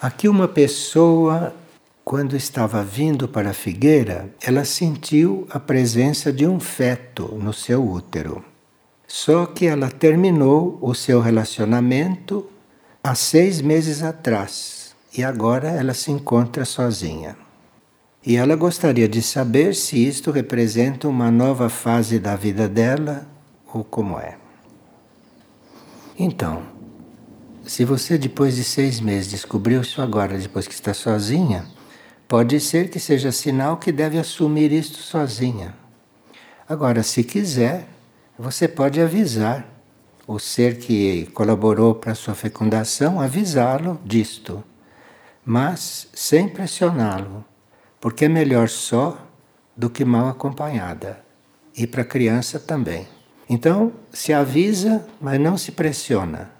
Aqui uma pessoa, quando estava vindo para a figueira, ela sentiu a presença de um feto no seu útero. Só que ela terminou o seu relacionamento há seis meses atrás e agora ela se encontra sozinha. E ela gostaria de saber se isto representa uma nova fase da vida dela ou como é. Então, se você depois de seis meses descobriu isso agora, depois que está sozinha, pode ser que seja sinal que deve assumir isto sozinha. Agora, se quiser, você pode avisar o ser que colaborou para sua fecundação, avisá-lo disto, mas sem pressioná-lo, porque é melhor só do que mal acompanhada, e para a criança também. Então, se avisa, mas não se pressiona.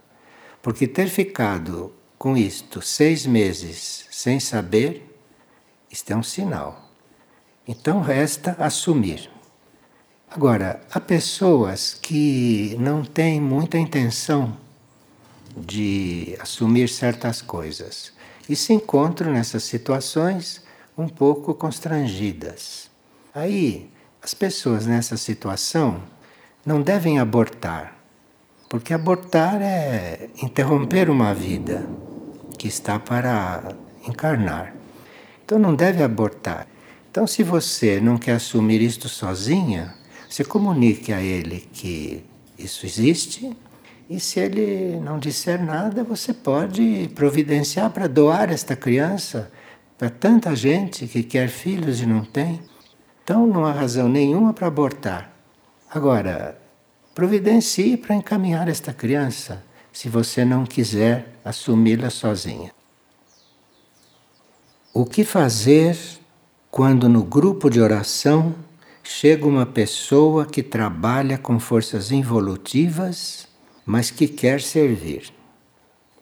Porque ter ficado com isto seis meses sem saber, isto é um sinal. Então resta assumir. Agora, há pessoas que não têm muita intenção de assumir certas coisas e se encontram nessas situações um pouco constrangidas. Aí, as pessoas nessa situação não devem abortar, porque abortar é interromper uma vida que está para encarnar. Então não deve abortar. Então, se você não quer assumir isto sozinha, você comunique a ele que isso existe e se ele não disser nada, você pode providenciar para doar esta criança para tanta gente que quer filhos e não tem. Então não há razão nenhuma para abortar. Agora, providencie para encaminhar esta criança, se você não quiser assumi-la sozinha. O que fazer quando no grupo de oração chega uma pessoa que trabalha com forças involutivas, mas que quer servir?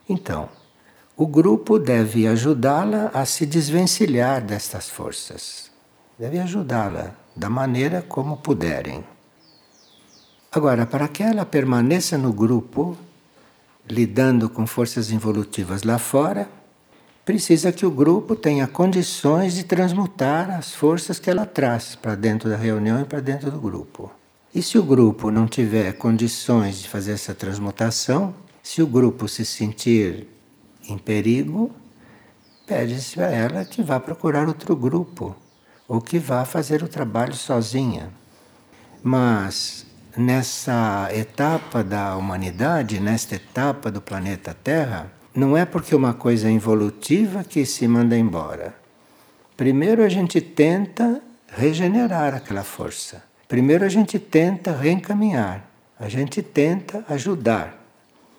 Então, o grupo deve ajudá-la a se desvencilhar destas forças. Deve ajudá-la da maneira como puderem. Agora, para que ela permaneça no grupo, lidando com forças involutivas lá fora, precisa que o grupo tenha condições de transmutar as forças que ela traz para dentro da reunião e para dentro do grupo. E se o grupo não tiver condições de fazer essa transmutação, se o grupo se sentir em perigo, pede-se a ela que vá procurar outro grupo ou que vá fazer o trabalho sozinha. Mas nessa etapa da humanidade, nesta etapa do planeta Terra, não é porque uma coisa é involutiva que se manda embora. Primeiro a gente tenta regenerar aquela força. Primeiro a gente tenta reencaminhar. A gente tenta ajudar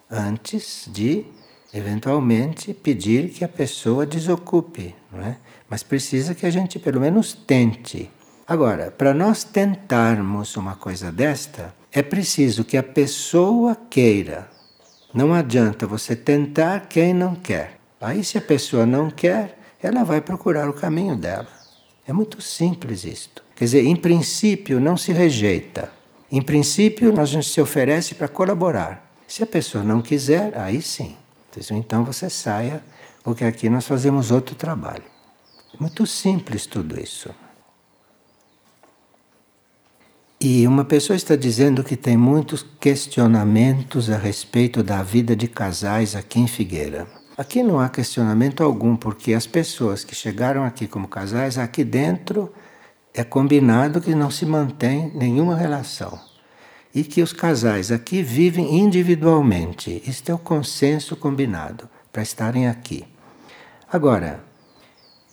antes de eventualmente pedir que a pessoa desocupe, não é? Mas precisa que a gente pelo menos tente Agora, para nós tentarmos uma coisa desta, é preciso que a pessoa queira. Não adianta você tentar quem não quer. Aí, se a pessoa não quer, ela vai procurar o caminho dela. É muito simples isto. Quer dizer, em princípio, não se rejeita. Em princípio, a gente se oferece para colaborar. Se a pessoa não quiser, aí sim. Então você saia, porque aqui nós fazemos outro trabalho. Muito simples tudo isso. E uma pessoa está dizendo que tem muitos questionamentos a respeito da vida de casais aqui em Figueira. Aqui não há questionamento algum, porque as pessoas que chegaram aqui como casais, aqui dentro é combinado que não se mantém nenhuma relação. E que os casais aqui vivem individualmente. Isto é o consenso combinado para estarem aqui. Agora,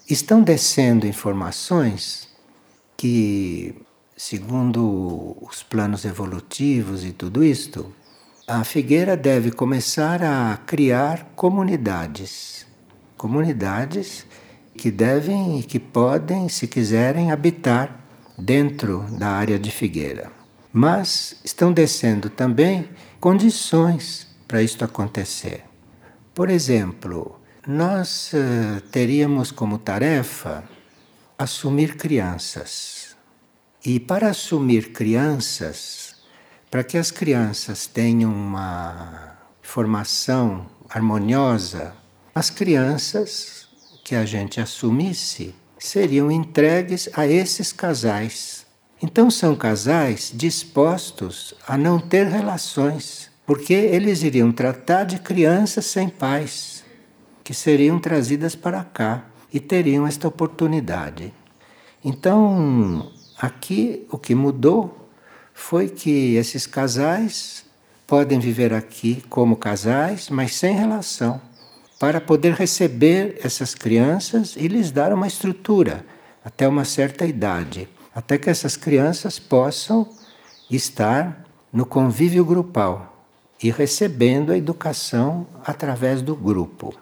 estão descendo informações que segundo os planos evolutivos e tudo isto, a figueira deve começar a criar comunidades. Comunidades que devem e que podem, se quiserem, habitar dentro da área de figueira. Mas estão descendo também condições para isto acontecer. Por exemplo, nós uh, teríamos como tarefa assumir crianças. E para assumir crianças, para que as crianças tenham uma formação harmoniosa as crianças que a gente assumisse seriam entregues a esses casais. Então são casais dispostos a não ter relações, porque eles iriam tratar de crianças sem pais, que seriam trazidas para cá e teriam esta oportunidade. Então, aqui o que mudou foi que esses casais podem viver aqui como casais, mas sem relação, para poder receber essas crianças e lhes dar uma estrutura até uma certa idade, até que essas crianças possam estar no convívio grupal e recebendo a educação através do grupo.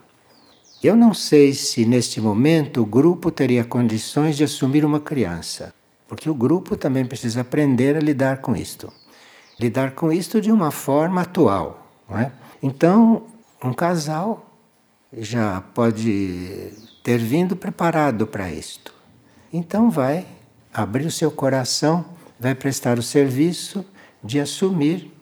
Eu não sei se neste momento o grupo teria condições de assumir uma criança, porque o grupo também precisa aprender a lidar com isto. Lidar com isto de uma forma atual. Não é? Então, um casal já pode ter vindo preparado para isto. Então, vai abrir o seu coração, vai prestar o serviço de assumir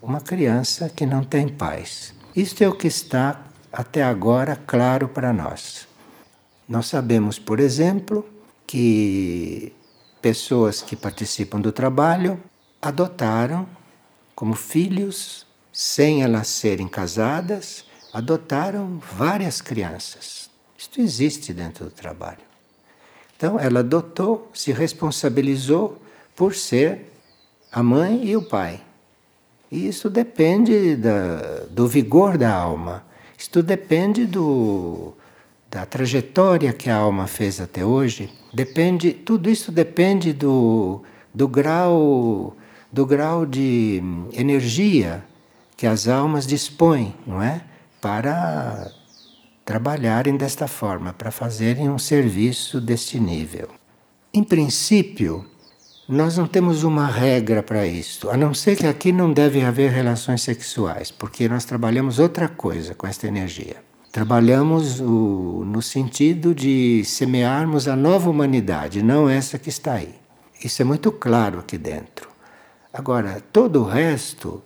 uma criança que não tem pais. Isto é o que está até agora claro para nós. Nós sabemos, por exemplo, que pessoas que participam do trabalho adotaram como filhos, sem elas serem casadas, adotaram várias crianças. Isto existe dentro do trabalho. Então, ela adotou, se responsabilizou por ser a mãe e o pai. E isso depende da, do vigor da alma. Isto depende do, da trajetória que a alma fez até hoje. Depende, tudo isso depende do, do grau do grau de energia que as almas dispõem, não é? Para trabalharem desta forma, para fazerem um serviço deste nível. Em princípio, nós não temos uma regra para isso, a não ser que aqui não deve haver relações sexuais, porque nós trabalhamos outra coisa com esta energia. Trabalhamos o, no sentido de semearmos a nova humanidade, não essa que está aí. Isso é muito claro aqui dentro. Agora, todo o resto,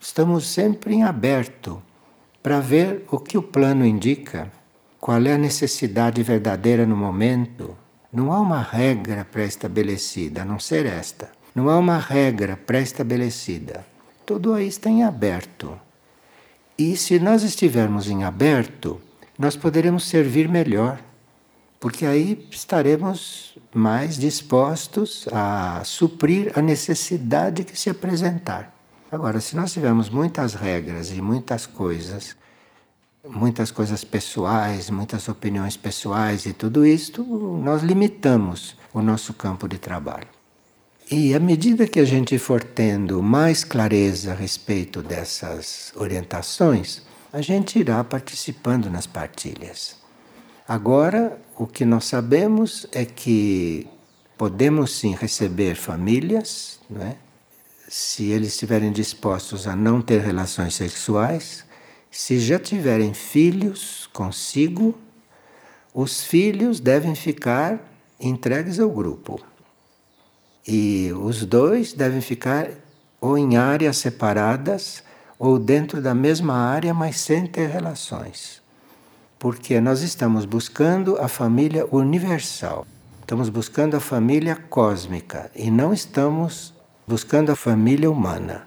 estamos sempre em aberto para ver o que o plano indica, qual é a necessidade verdadeira no momento não há uma regra pré-estabelecida, a não ser esta. Não há uma regra pré-estabelecida. Tudo aí está em aberto. E se nós estivermos em aberto, nós poderemos servir melhor, porque aí estaremos mais dispostos a suprir a necessidade que se apresentar. Agora, se nós tivermos muitas regras e muitas coisas muitas coisas pessoais, muitas opiniões pessoais e tudo isto, nós limitamos o nosso campo de trabalho. E à medida que a gente for tendo mais clareza a respeito dessas orientações, a gente irá participando nas partilhas. Agora, o que nós sabemos é que podemos sim receber famílias, é? se eles estiverem dispostos a não ter relações sexuais, se já tiverem filhos consigo, os filhos devem ficar entregues ao grupo. E os dois devem ficar ou em áreas separadas ou dentro da mesma área, mas sem ter relações. Porque nós estamos buscando a família universal. Estamos buscando a família cósmica e não estamos buscando a família humana.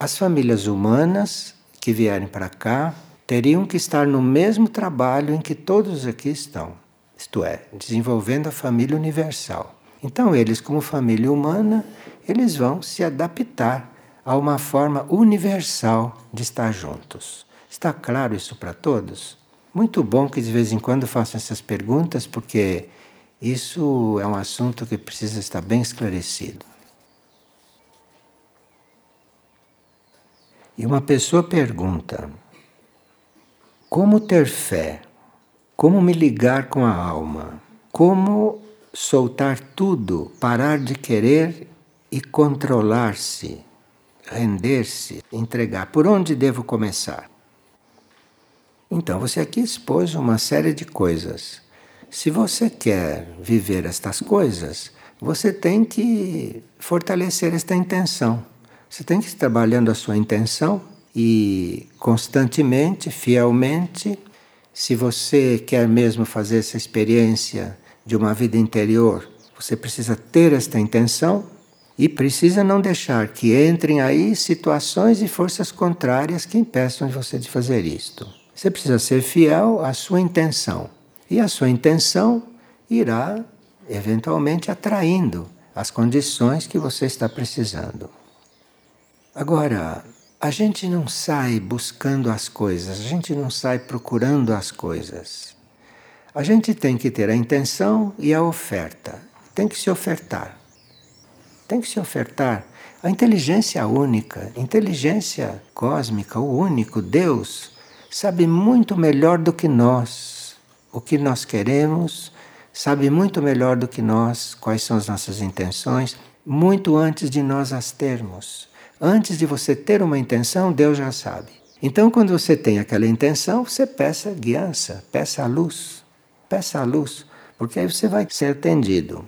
As famílias humanas que vierem para cá teriam que estar no mesmo trabalho em que todos aqui estão, isto é, desenvolvendo a família universal. Então, eles, como família humana, eles vão se adaptar a uma forma universal de estar juntos. Está claro isso para todos? Muito bom que de vez em quando façam essas perguntas, porque isso é um assunto que precisa estar bem esclarecido. E uma pessoa pergunta: como ter fé? Como me ligar com a alma? Como soltar tudo, parar de querer e controlar-se, render-se, entregar? Por onde devo começar? Então, você aqui expôs uma série de coisas. Se você quer viver estas coisas, você tem que fortalecer esta intenção. Você tem que ir trabalhando a sua intenção e constantemente, fielmente, Se você quer mesmo fazer essa experiência de uma vida interior, você precisa ter esta intenção e precisa não deixar que entrem aí situações e forças contrárias que impeçam de você de fazer isto. Você precisa ser fiel à sua intenção. E a sua intenção irá eventualmente atraindo as condições que você está precisando. Agora, a gente não sai buscando as coisas, a gente não sai procurando as coisas. A gente tem que ter a intenção e a oferta. Tem que se ofertar. Tem que se ofertar. A inteligência única, inteligência cósmica, o único Deus, sabe muito melhor do que nós o que nós queremos, sabe muito melhor do que nós quais são as nossas intenções, muito antes de nós as termos. Antes de você ter uma intenção, Deus já sabe. Então, quando você tem aquela intenção, você peça guiança, peça a luz, peça a luz, porque aí você vai ser atendido.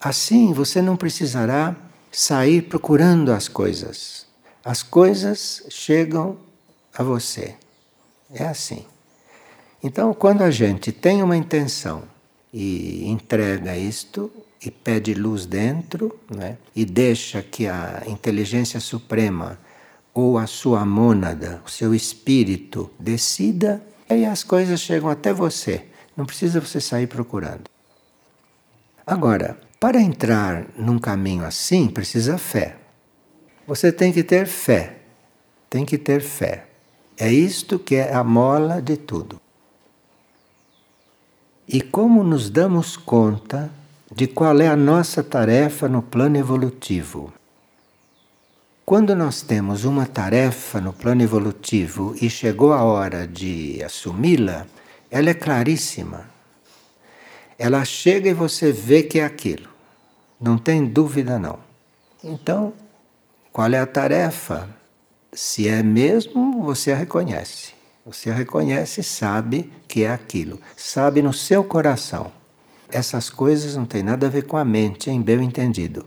Assim, você não precisará sair procurando as coisas. As coisas chegam a você. É assim. Então, quando a gente tem uma intenção e entrega isto, e pede luz dentro, né? e deixa que a inteligência suprema ou a sua mônada, o seu espírito, decida, aí as coisas chegam até você. Não precisa você sair procurando. Agora, para entrar num caminho assim, precisa fé. Você tem que ter fé. Tem que ter fé. É isto que é a mola de tudo. E como nos damos conta de qual é a nossa tarefa no plano evolutivo. Quando nós temos uma tarefa no plano evolutivo e chegou a hora de assumi-la, ela é claríssima. Ela chega e você vê que é aquilo. Não tem dúvida, não. Então, qual é a tarefa? Se é mesmo, você a reconhece. Você a reconhece e sabe que é aquilo. Sabe no seu coração. Essas coisas não têm nada a ver com a mente, em bem entendido.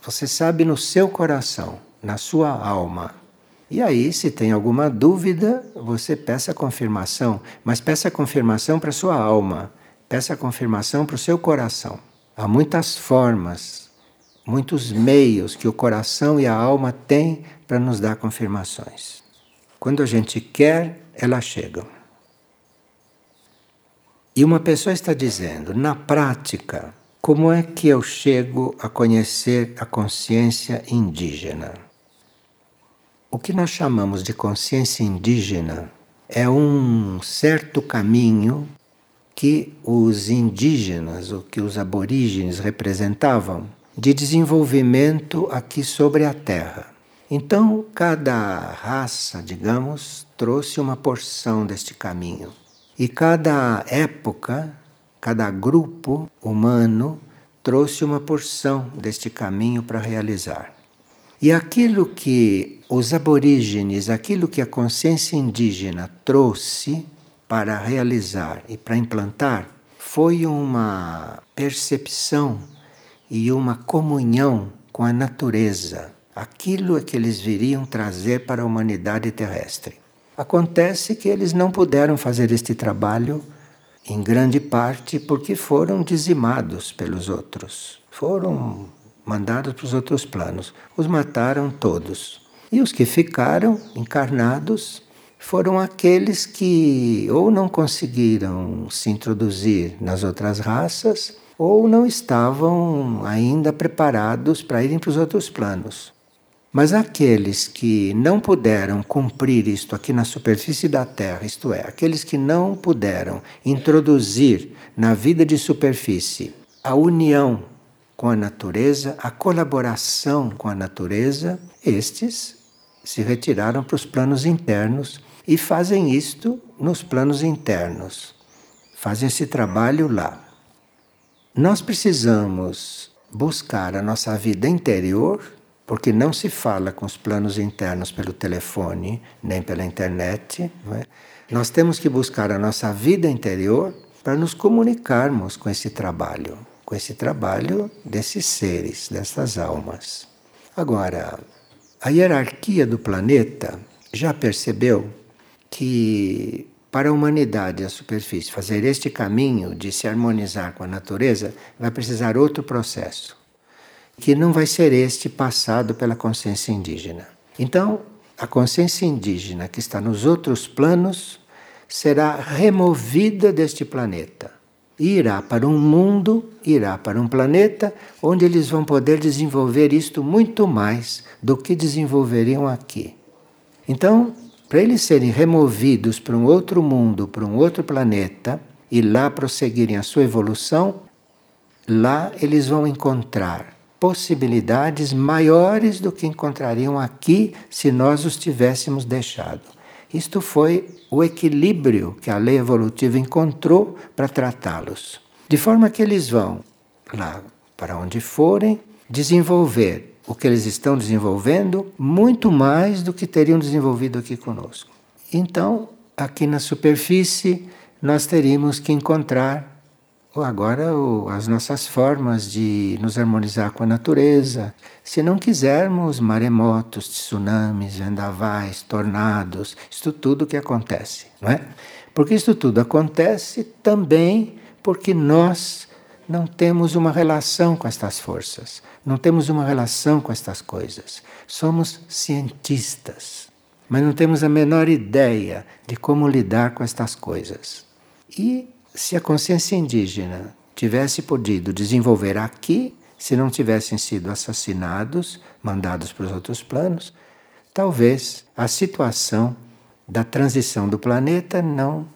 Você sabe no seu coração, na sua alma. E aí, se tem alguma dúvida, você peça confirmação, mas peça confirmação para sua alma, peça confirmação para o seu coração. Há muitas formas, muitos meios que o coração e a alma têm para nos dar confirmações. Quando a gente quer, elas chegam. E uma pessoa está dizendo, na prática, como é que eu chego a conhecer a consciência indígena? O que nós chamamos de consciência indígena é um certo caminho que os indígenas, ou que os aborígenes representavam, de desenvolvimento aqui sobre a Terra. Então, cada raça, digamos, trouxe uma porção deste caminho. E cada época, cada grupo humano trouxe uma porção deste caminho para realizar. E aquilo que os aborígenes, aquilo que a consciência indígena trouxe para realizar e para implantar, foi uma percepção e uma comunhão com a natureza. Aquilo é que eles viriam trazer para a humanidade terrestre. Acontece que eles não puderam fazer este trabalho em grande parte porque foram dizimados pelos outros. Foram mandados para os outros planos. Os mataram todos. E os que ficaram encarnados foram aqueles que ou não conseguiram se introduzir nas outras raças ou não estavam ainda preparados para irem para os outros planos. Mas aqueles que não puderam cumprir isto aqui na superfície da Terra, isto é, aqueles que não puderam introduzir na vida de superfície a união com a natureza, a colaboração com a natureza, estes se retiraram para os planos internos e fazem isto nos planos internos. Fazem esse trabalho lá. Nós precisamos buscar a nossa vida interior porque não se fala com os planos internos pelo telefone, nem pela internet. É? Nós temos que buscar a nossa vida interior para nos comunicarmos com esse trabalho, com esse trabalho desses seres, dessas almas. Agora, a hierarquia do planeta já percebeu que para a humanidade, a superfície, fazer este caminho de se harmonizar com a natureza, vai precisar outro processo, que não vai ser este passado pela consciência indígena. Então, a consciência indígena que está nos outros planos será removida deste planeta. Irá para um mundo, irá para um planeta onde eles vão poder desenvolver isto muito mais do que desenvolveriam aqui. Então, para eles serem removidos para um outro mundo, para um outro planeta, e lá prosseguirem a sua evolução, lá eles vão encontrar possibilidades maiores do que encontrariam aqui se nós os tivéssemos deixado. Isto foi o equilíbrio que a lei evolutiva encontrou para tratá-los. De forma que eles vão lá para onde forem desenvolver o que eles estão desenvolvendo muito mais do que teriam desenvolvido aqui conosco. Então, aqui na superfície, nós teríamos que encontrar agora as nossas formas de nos harmonizar com a natureza. Se não quisermos maremotos, tsunamis, vendavais, tornados, isso tudo que acontece, não é? Porque isso tudo acontece também porque nós não temos uma relação com estas forças, não temos uma relação com estas coisas. Somos cientistas, mas não temos a menor ideia de como lidar com estas coisas. E se a consciência indígena tivesse podido desenvolver aqui, se não tivessem sido assassinados, mandados para os outros planos, talvez a situação da transição do planeta não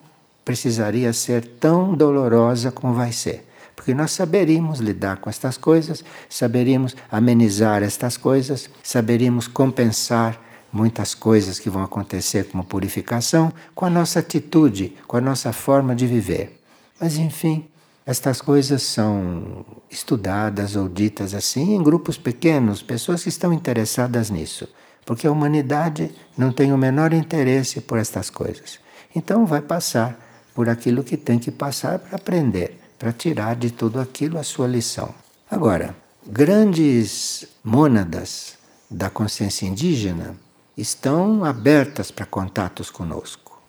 precisaria ser tão dolorosa como vai ser porque nós saberíamos lidar com estas coisas, saberíamos amenizar estas coisas, saberíamos compensar muitas coisas que vão acontecer como purificação com a nossa atitude, com a nossa forma de viver. Mas enfim, estas coisas são estudadas ou ditas assim em grupos pequenos, pessoas que estão interessadas nisso, porque a humanidade não tem o menor interesse por estas coisas. Então vai passar por aquilo que tem que passar para aprender para tirar de tudo aquilo a sua lição. Agora, grandes mônadas da consciência indígena estão abertas para contatos conosco,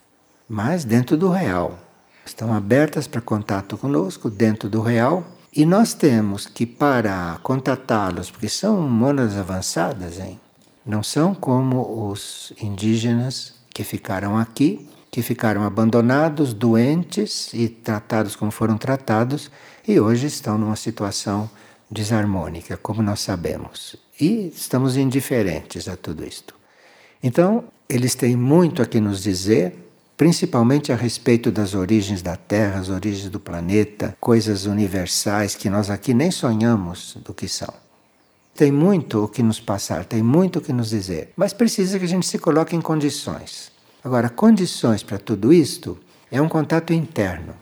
mas dentro do real. Estão abertas para contato conosco dentro do real e nós temos que, para contatá-los, porque são mônadas avançadas, hein? não são como os indígenas que ficaram aqui que ficaram abandonados, doentes e tratados como foram tratados, e hoje estão numa situação desarmônica, como nós sabemos. E estamos indiferentes a tudo isto. Então, eles têm muito a que nos dizer, principalmente a respeito das origens da Terra, as origens do planeta, coisas universais que nós aqui nem sonhamos do que são. Tem muito o que nos passar, tem muito o que nos dizer, mas precisa que a gente se coloque em condições. Agora, condições para tudo isto é um contato interno.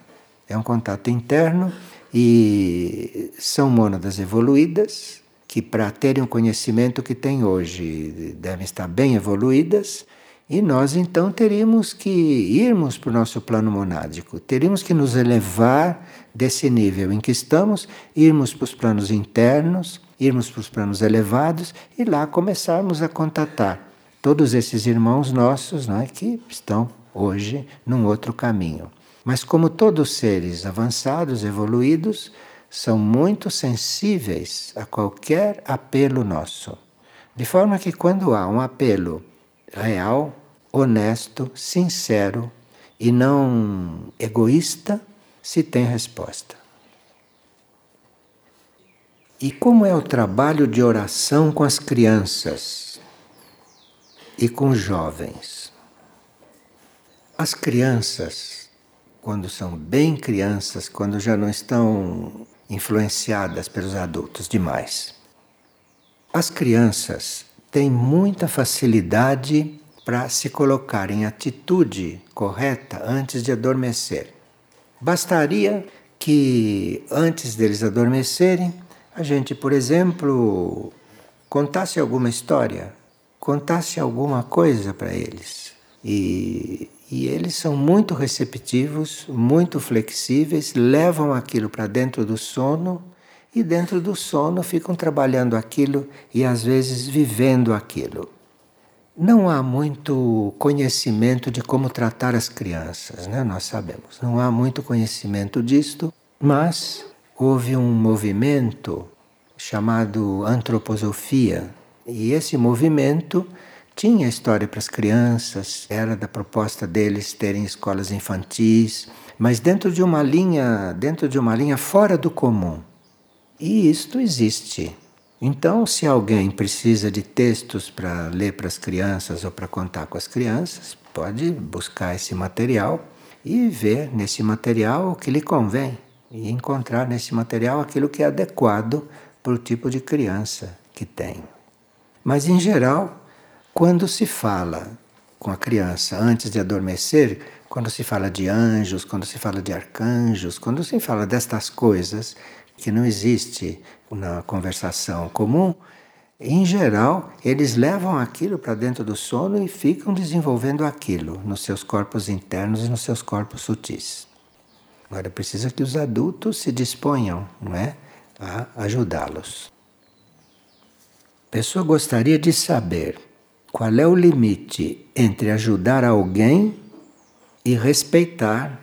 É um contato interno e são mônadas evoluídas que, para terem o conhecimento que têm hoje, devem estar bem evoluídas. E nós então teríamos que irmos para o nosso plano monádico, teríamos que nos elevar desse nível em que estamos, irmos para os planos internos, irmos para os planos elevados e lá começarmos a contatar todos esses irmãos nossos não é, que estão hoje num outro caminho. Mas, como todos seres avançados, evoluídos, são muito sensíveis a qualquer apelo nosso. De forma que, quando há um apelo real, honesto, sincero e não egoísta, se tem resposta. E como é o trabalho de oração com as crianças? e com jovens. As crianças, quando são bem crianças, quando já não estão influenciadas pelos adultos demais, as crianças têm muita facilidade para se colocar em atitude correta antes de adormecer. Bastaria que antes deles adormecerem, a gente, por exemplo, contasse alguma história contasse alguma coisa para eles. E, e eles são muito receptivos, muito flexíveis, levam aquilo para dentro do sono e dentro do sono ficam trabalhando aquilo e às vezes vivendo aquilo. Não há muito conhecimento de como tratar as crianças, né? nós sabemos. Não há muito conhecimento disto, mas houve um movimento chamado antroposofia, e esse movimento tinha história para as crianças, era da proposta deles terem escolas infantis, mas dentro de uma linha, dentro de uma linha fora do comum. E isto existe. Então, se alguém precisa de textos para ler para as crianças ou para contar com as crianças, pode buscar esse material e ver nesse material o que lhe convém e encontrar nesse material aquilo que é adequado para o tipo de criança que tem. Mas, em geral, quando se fala com a criança antes de adormecer, quando se fala de anjos, quando se fala de arcanjos, quando se fala destas coisas que não existe na conversação comum, em geral, eles levam aquilo para dentro do sono e ficam desenvolvendo aquilo nos seus corpos internos e nos seus corpos sutis. Agora precisa que os adultos se disponham, não é, a ajudá-los. A pessoa gostaria de saber qual é o limite entre ajudar alguém e respeitar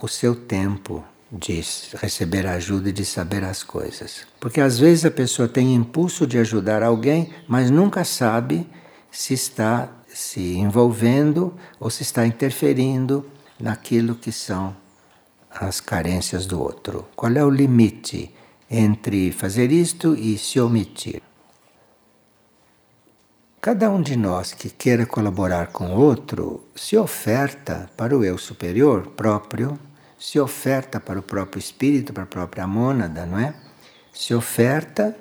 o seu tempo, de receber ajuda e de saber as coisas. Porque às vezes a pessoa tem impulso de ajudar alguém, mas nunca sabe se está se envolvendo ou se está interferindo naquilo que são as carências do outro. Qual é o limite entre fazer isto e se omitir? Cada um de nós que queira colaborar com outro se oferta para o eu superior próprio se oferta para o próprio espírito, para a própria mônada, não é? Se oferta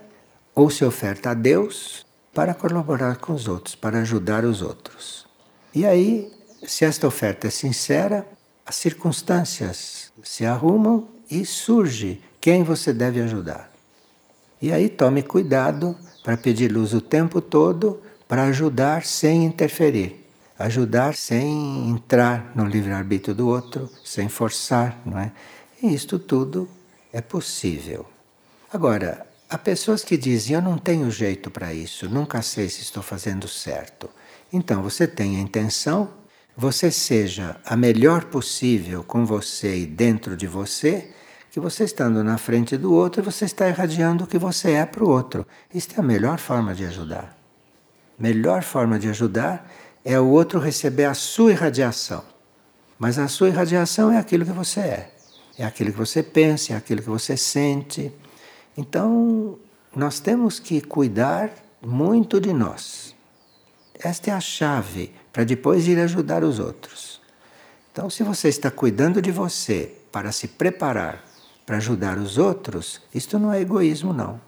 ou se oferta a Deus para colaborar com os outros, para ajudar os outros. E aí, se esta oferta é sincera, as circunstâncias se arrumam e surge quem você deve ajudar. E aí tome cuidado para pedir luz o tempo todo para ajudar sem interferir ajudar sem entrar no livre-arbítrio do outro, sem forçar, não é? E isto tudo é possível. Agora, há pessoas que dizem: Eu não tenho jeito para isso, nunca sei se estou fazendo certo. Então, você tem a intenção, você seja a melhor possível com você e dentro de você, que você estando na frente do outro, você está irradiando o que você é para o outro. Isto é a melhor forma de ajudar. Melhor forma de ajudar é o outro receber a sua irradiação. Mas a sua irradiação é aquilo que você é, é aquilo que você pensa, é aquilo que você sente. Então, nós temos que cuidar muito de nós. Esta é a chave para depois ir ajudar os outros. Então, se você está cuidando de você para se preparar para ajudar os outros, isto não é egoísmo, não.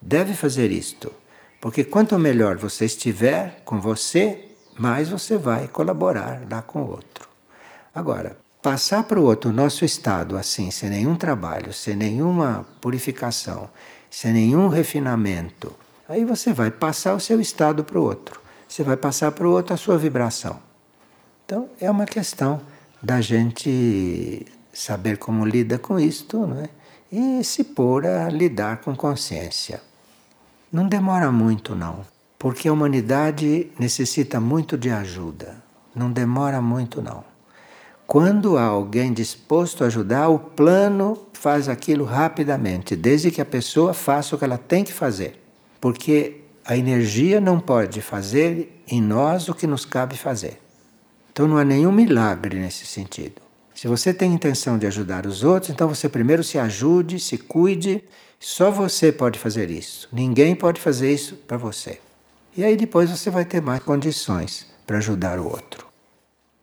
Deve fazer isto, porque quanto melhor você estiver com você, mais você vai colaborar lá com o outro. Agora, passar para o outro o nosso estado assim, sem nenhum trabalho, sem nenhuma purificação, sem nenhum refinamento, aí você vai passar o seu estado para o outro. Você vai passar para o outro a sua vibração. Então, é uma questão da gente saber como lida com isto, não é? E se pôr a lidar com consciência. Não demora muito, não. Porque a humanidade necessita muito de ajuda. Não demora muito, não. Quando há alguém disposto a ajudar, o plano faz aquilo rapidamente, desde que a pessoa faça o que ela tem que fazer. Porque a energia não pode fazer em nós o que nos cabe fazer. Então não há nenhum milagre nesse sentido. Se você tem intenção de ajudar os outros, então você primeiro se ajude, se cuide. Só você pode fazer isso. Ninguém pode fazer isso para você. E aí depois você vai ter mais condições para ajudar o outro.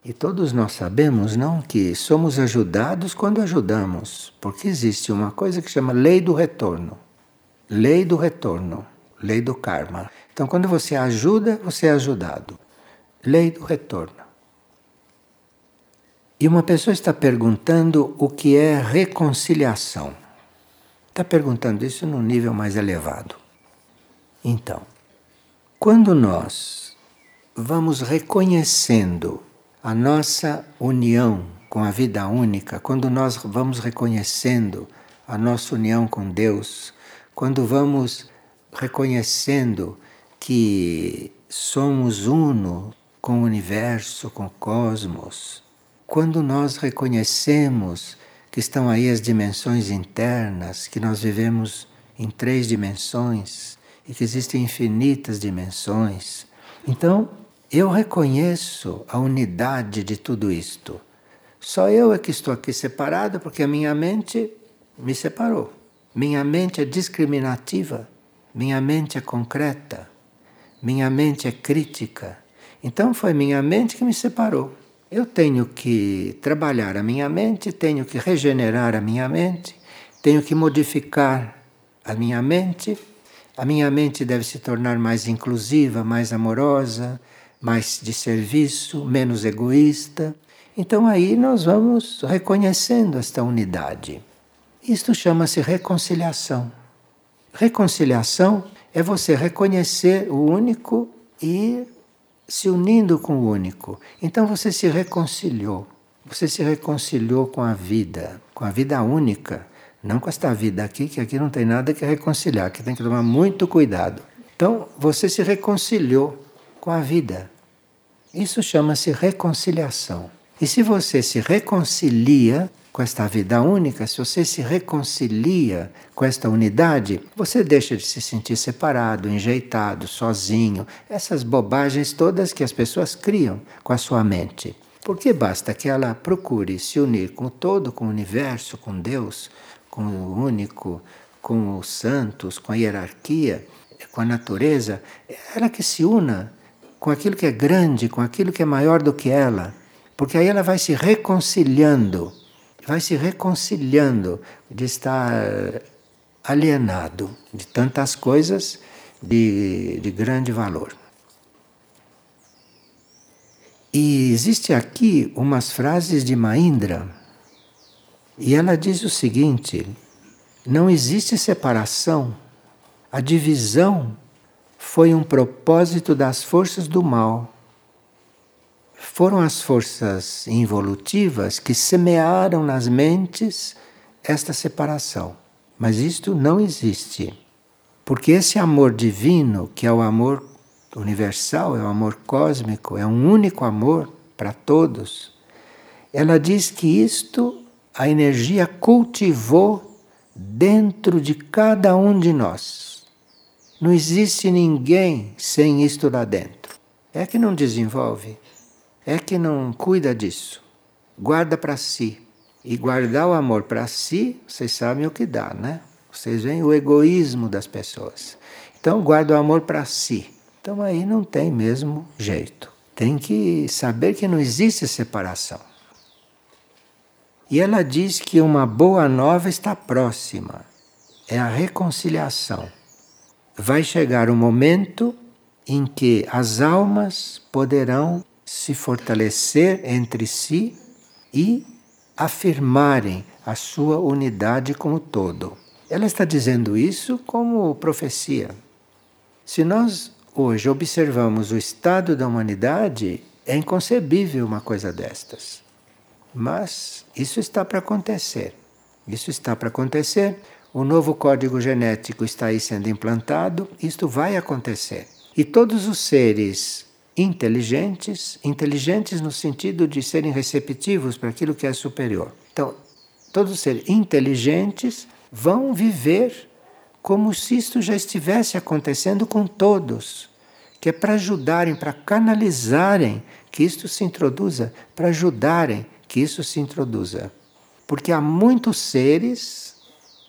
E todos nós sabemos, não, que somos ajudados quando ajudamos, porque existe uma coisa que chama lei do retorno. Lei do retorno, lei do karma. Então, quando você ajuda, você é ajudado. Lei do retorno. E uma pessoa está perguntando o que é reconciliação. Está perguntando isso num nível mais elevado. Então, quando nós vamos reconhecendo a nossa união com a vida única, quando nós vamos reconhecendo a nossa união com Deus, quando vamos reconhecendo que somos uno com o universo, com o cosmos, quando nós reconhecemos que estão aí as dimensões internas, que nós vivemos em três dimensões e que existem infinitas dimensões, então eu reconheço a unidade de tudo isto. Só eu é que estou aqui separado porque a minha mente me separou. Minha mente é discriminativa, minha mente é concreta, minha mente é crítica. Então foi minha mente que me separou. Eu tenho que trabalhar a minha mente, tenho que regenerar a minha mente, tenho que modificar a minha mente. A minha mente deve se tornar mais inclusiva, mais amorosa, mais de serviço, menos egoísta. Então aí nós vamos reconhecendo esta unidade. Isto chama-se reconciliação. Reconciliação é você reconhecer o único e se unindo com o único. Então você se reconciliou. Você se reconciliou com a vida, com a vida única, não com esta vida aqui, que aqui não tem nada que reconciliar, que tem que tomar muito cuidado. Então você se reconciliou com a vida. Isso chama-se reconciliação. E se você se reconcilia com esta vida única, se você se reconcilia com esta unidade, você deixa de se sentir separado, enjeitado, sozinho, essas bobagens todas que as pessoas criam com a sua mente. Porque basta que ela procure se unir com o todo, com o universo, com Deus, com o único, com os santos, com a hierarquia, com a natureza, ela que se una com aquilo que é grande, com aquilo que é maior do que ela, porque aí ela vai se reconciliando vai se reconciliando de estar alienado de tantas coisas de, de grande valor. E existe aqui umas frases de Maindra, e ela diz o seguinte: não existe separação, a divisão foi um propósito das forças do mal foram as forças involutivas que semearam nas mentes esta separação. Mas isto não existe. Porque esse amor divino, que é o amor universal, é o amor cósmico, é um único amor para todos, ela diz que isto a energia cultivou dentro de cada um de nós. Não existe ninguém sem isto lá dentro. É que não desenvolve é que não cuida disso. Guarda para si. E guardar o amor para si, vocês sabem o que dá, né? Vocês veem o egoísmo das pessoas. Então, guarda o amor para si. Então, aí não tem mesmo jeito. Tem que saber que não existe separação. E ela diz que uma boa nova está próxima. É a reconciliação. Vai chegar o momento em que as almas poderão se fortalecer entre si e afirmarem a sua unidade como todo. Ela está dizendo isso como profecia. Se nós hoje observamos o estado da humanidade, é inconcebível uma coisa destas. Mas isso está para acontecer. Isso está para acontecer. O novo código genético está aí sendo implantado. Isto vai acontecer. E todos os seres inteligentes, inteligentes no sentido de serem receptivos para aquilo que é superior. Então, todos os seres inteligentes vão viver como se isto já estivesse acontecendo com todos, que é para ajudarem, para canalizarem que isto se introduza, para ajudarem que isso se introduza. Porque há muitos seres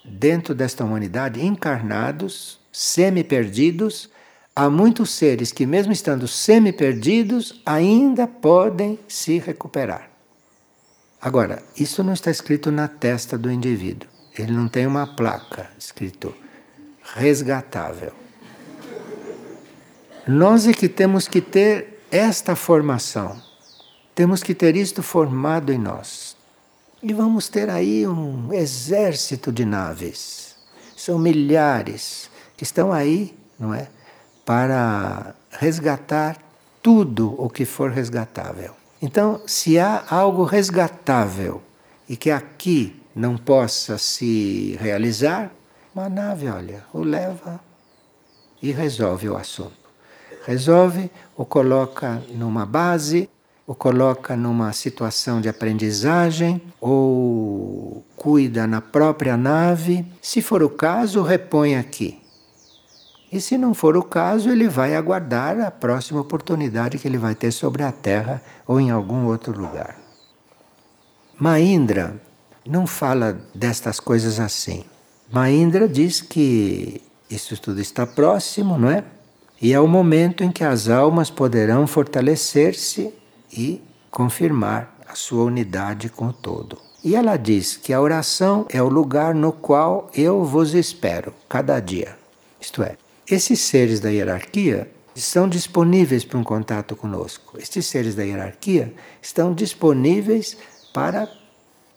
dentro desta humanidade encarnados, semi-perdidos, há muitos seres que, mesmo estando semi-perdidos, ainda podem se recuperar. Agora, isso não está escrito na testa do indivíduo. Ele não tem uma placa escrito resgatável. Nós é que temos que ter esta formação. Temos que ter isto formado em nós. E vamos ter aí um exército de naves. São milhares que estão aí, não é? para resgatar tudo o que for resgatável. Então, se há algo resgatável e que aqui não possa se realizar, uma nave, olha, o leva e resolve o assunto. resolve, o coloca numa base, o coloca numa situação de aprendizagem, ou cuida na própria nave. Se for o caso, repõe aqui. E se não for o caso, ele vai aguardar a próxima oportunidade que ele vai ter sobre a Terra ou em algum outro lugar. Maindra não fala destas coisas assim. Maindra diz que isso tudo está próximo, não é? E é o momento em que as almas poderão fortalecer-se e confirmar a sua unidade com o todo. E ela diz que a oração é o lugar no qual eu vos espero cada dia. Isto é, esses seres da hierarquia estão disponíveis para um contato conosco. Estes seres da hierarquia estão disponíveis para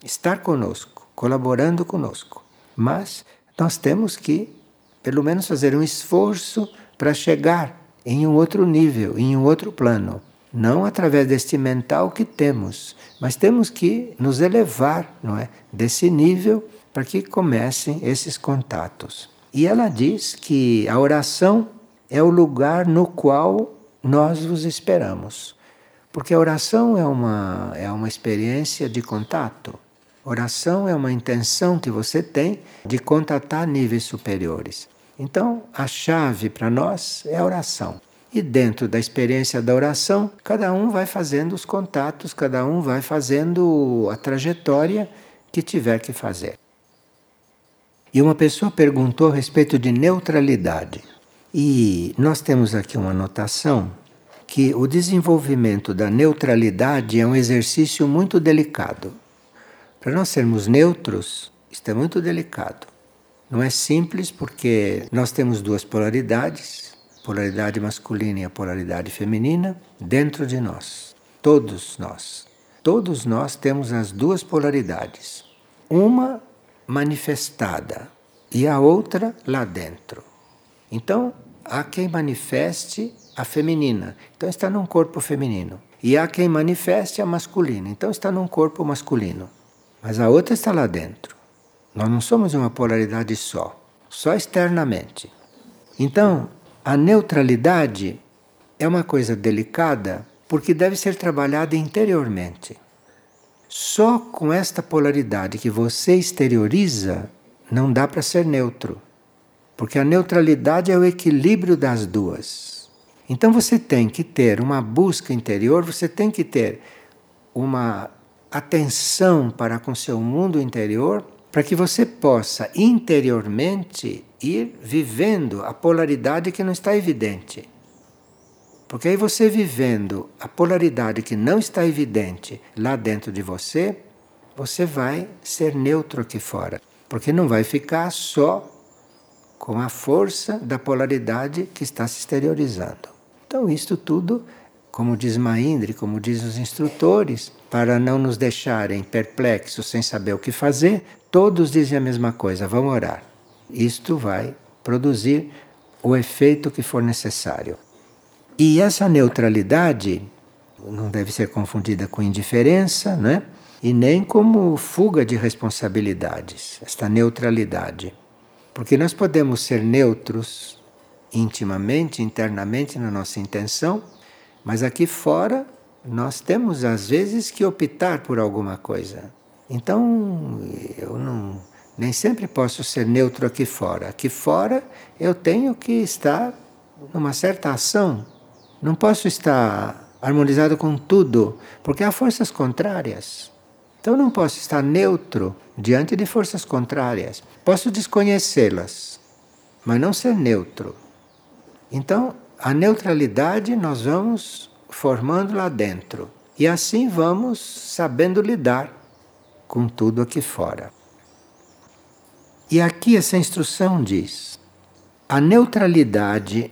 estar conosco, colaborando conosco. Mas nós temos que, pelo menos, fazer um esforço para chegar em um outro nível, em um outro plano. Não através deste mental que temos, mas temos que nos elevar não é, desse nível para que comecem esses contatos. E ela diz que a oração é o lugar no qual nós vos esperamos. Porque a oração é uma, é uma experiência de contato. Oração é uma intenção que você tem de contatar níveis superiores. Então, a chave para nós é a oração. E dentro da experiência da oração, cada um vai fazendo os contatos, cada um vai fazendo a trajetória que tiver que fazer. E uma pessoa perguntou a respeito de neutralidade. E nós temos aqui uma anotação que o desenvolvimento da neutralidade é um exercício muito delicado. Para nós sermos neutros, isto é muito delicado. Não é simples porque nós temos duas polaridades, polaridade masculina e a polaridade feminina, dentro de nós. Todos nós. Todos nós temos as duas polaridades. Uma manifestada e a outra lá dentro. Então, há quem manifeste a feminina, então está num corpo feminino. E há quem manifeste a masculina, então está num corpo masculino. Mas a outra está lá dentro. Nós não somos uma polaridade só, só externamente. Então, a neutralidade é uma coisa delicada porque deve ser trabalhada interiormente. Só com esta polaridade que você exterioriza, não dá para ser neutro. Porque a neutralidade é o equilíbrio das duas. Então você tem que ter uma busca interior, você tem que ter uma atenção para com seu mundo interior, para que você possa interiormente ir vivendo a polaridade que não está evidente. Porque aí você vivendo a polaridade que não está evidente lá dentro de você, você vai ser neutro aqui fora. Porque não vai ficar só com a força da polaridade que está se exteriorizando. Então, isto tudo, como diz Maindri, como diz os instrutores, para não nos deixarem perplexos sem saber o que fazer, todos dizem a mesma coisa: vamos orar. Isto vai produzir o efeito que for necessário. E essa neutralidade não deve ser confundida com indiferença, né? E nem como fuga de responsabilidades, esta neutralidade. Porque nós podemos ser neutros intimamente, internamente na nossa intenção, mas aqui fora nós temos às vezes que optar por alguma coisa. Então, eu não nem sempre posso ser neutro aqui fora. Aqui fora eu tenho que estar numa certa ação não posso estar harmonizado com tudo, porque há forças contrárias. Então não posso estar neutro diante de forças contrárias. Posso desconhecê-las, mas não ser neutro. Então, a neutralidade nós vamos formando lá dentro. E assim vamos sabendo lidar com tudo aqui fora. E aqui essa instrução diz: a neutralidade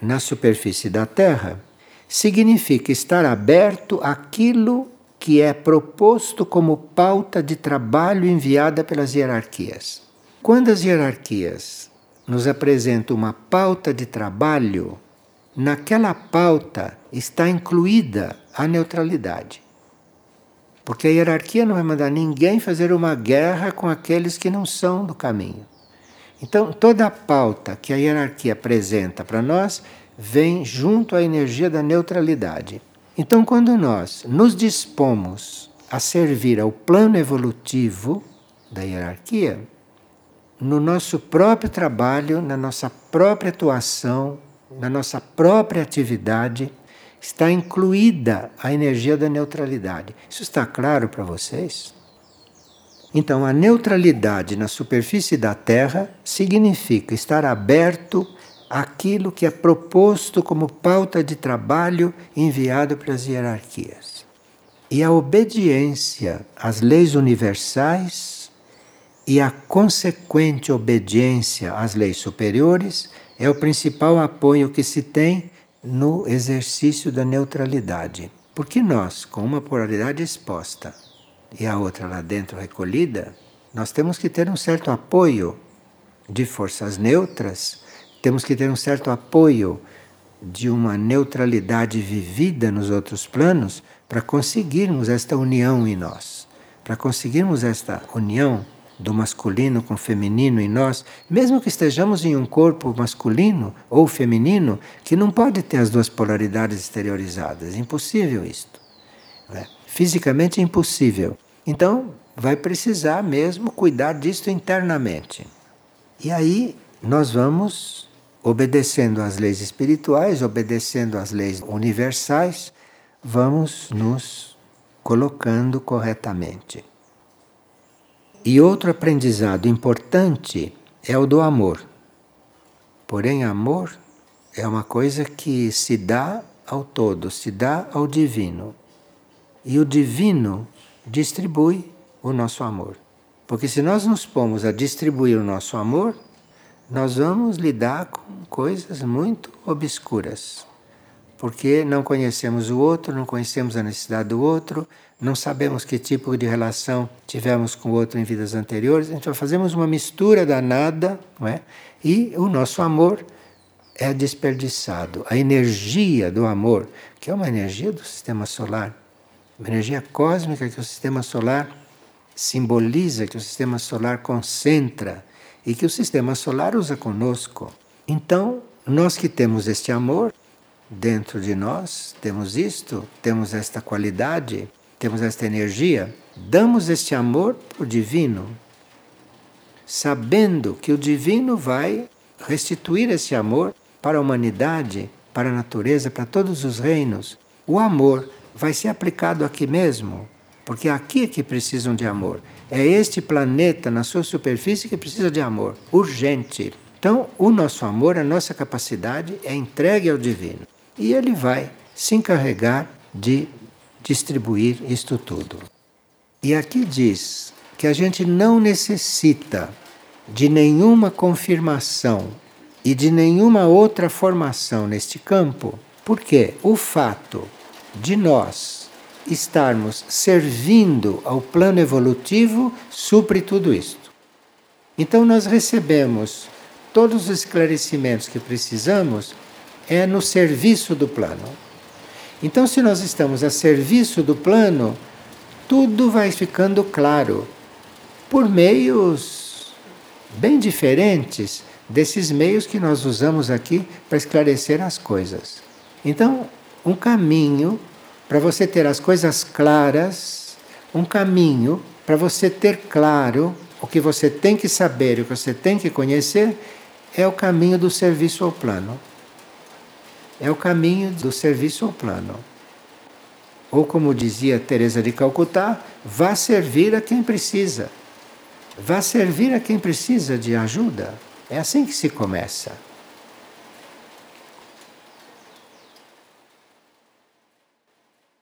na superfície da Terra significa estar aberto àquilo que é proposto como pauta de trabalho enviada pelas hierarquias. Quando as hierarquias nos apresentam uma pauta de trabalho, naquela pauta está incluída a neutralidade. Porque a hierarquia não vai mandar ninguém fazer uma guerra com aqueles que não são do caminho. Então, toda a pauta que a hierarquia apresenta para nós vem junto à energia da neutralidade. Então, quando nós nos dispomos a servir ao plano evolutivo da hierarquia, no nosso próprio trabalho, na nossa própria atuação, na nossa própria atividade, está incluída a energia da neutralidade. Isso está claro para vocês? Então, a neutralidade na superfície da Terra significa estar aberto àquilo que é proposto como pauta de trabalho enviado para as hierarquias. E a obediência às leis universais e a consequente obediência às leis superiores é o principal apoio que se tem no exercício da neutralidade. Porque nós, com uma polaridade exposta e a outra lá dentro recolhida, nós temos que ter um certo apoio de forças neutras, temos que ter um certo apoio de uma neutralidade vivida nos outros planos para conseguirmos esta união em nós, para conseguirmos esta união do masculino com o feminino em nós, mesmo que estejamos em um corpo masculino ou feminino, que não pode ter as duas polaridades exteriorizadas. Impossível isto. Né? Fisicamente é impossível. Então, vai precisar mesmo cuidar disto internamente. E aí nós vamos obedecendo às leis espirituais, obedecendo às leis universais, vamos nos colocando corretamente. E outro aprendizado importante é o do amor. Porém, amor é uma coisa que se dá ao todo, se dá ao divino. E o divino distribui o nosso amor. Porque se nós nos pomos a distribuir o nosso amor, nós vamos lidar com coisas muito obscuras porque não conhecemos o outro, não conhecemos a necessidade do outro, não sabemos que tipo de relação tivemos com o outro em vidas anteriores, então fazemos uma mistura danada, não é? E o nosso amor é desperdiçado. A energia do amor, que é uma energia do sistema solar, uma energia cósmica que o sistema solar simboliza, que o sistema solar concentra e que o sistema solar usa conosco. Então, nós que temos este amor, dentro de nós, temos isto, temos esta qualidade, temos esta energia, damos este amor para o divino, sabendo que o divino vai restituir esse amor para a humanidade, para a natureza, para todos os reinos. O amor vai ser aplicado aqui mesmo, porque aqui é que precisam de amor. É este planeta na sua superfície que precisa de amor, urgente. Então, o nosso amor, a nossa capacidade é entregue ao divino e ele vai se encarregar de distribuir isto tudo. E aqui diz que a gente não necessita de nenhuma confirmação e de nenhuma outra formação neste campo, porque o fato de nós estarmos servindo ao plano evolutivo supre tudo isto. Então nós recebemos todos os esclarecimentos que precisamos é no serviço do plano. Então, se nós estamos a serviço do plano, tudo vai ficando claro por meios bem diferentes desses meios que nós usamos aqui para esclarecer as coisas. Então, um caminho para você ter as coisas claras, um caminho para você ter claro o que você tem que saber, o que você tem que conhecer, é o caminho do serviço ao plano é o caminho do serviço ao plano. Ou como dizia Teresa de Calcutá, vá servir a quem precisa. Vá servir a quem precisa de ajuda. É assim que se começa.